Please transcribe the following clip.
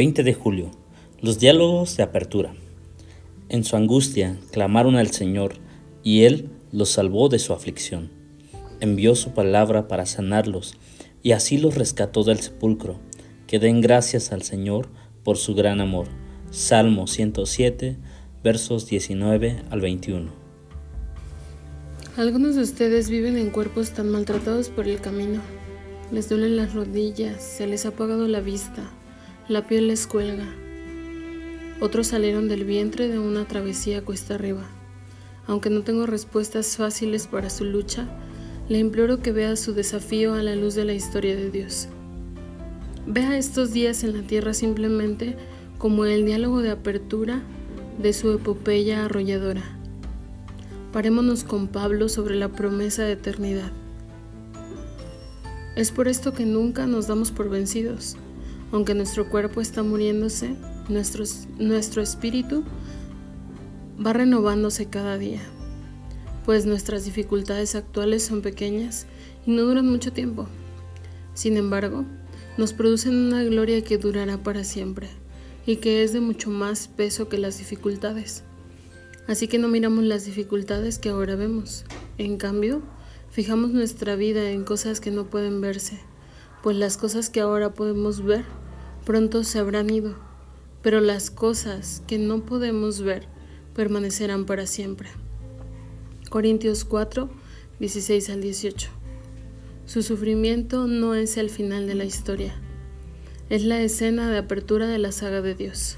20 de julio. Los diálogos de apertura. En su angustia clamaron al Señor y Él los salvó de su aflicción. Envió su palabra para sanarlos y así los rescató del sepulcro. Que den gracias al Señor por su gran amor. Salmo 107, versos 19 al 21. Algunos de ustedes viven en cuerpos tan maltratados por el camino. Les duelen las rodillas, se les ha apagado la vista, la piel les cuelga. Otros salieron del vientre de una travesía cuesta arriba. Aunque no tengo respuestas fáciles para su lucha, le imploro que vea su desafío a la luz de la historia de Dios. Vea estos días en la tierra simplemente como el diálogo de apertura de su epopeya arrolladora. Parémonos con Pablo sobre la promesa de eternidad. Es por esto que nunca nos damos por vencidos. Aunque nuestro cuerpo está muriéndose, nuestro, nuestro espíritu va renovándose cada día, pues nuestras dificultades actuales son pequeñas y no duran mucho tiempo. Sin embargo, nos producen una gloria que durará para siempre y que es de mucho más peso que las dificultades. Así que no miramos las dificultades que ahora vemos. En cambio, fijamos nuestra vida en cosas que no pueden verse, pues las cosas que ahora podemos ver pronto se habrán ido, pero las cosas que no podemos ver permanecerán para siempre. Corintios 4, 16 al 18. Su sufrimiento no es el final de la historia, es la escena de apertura de la saga de Dios.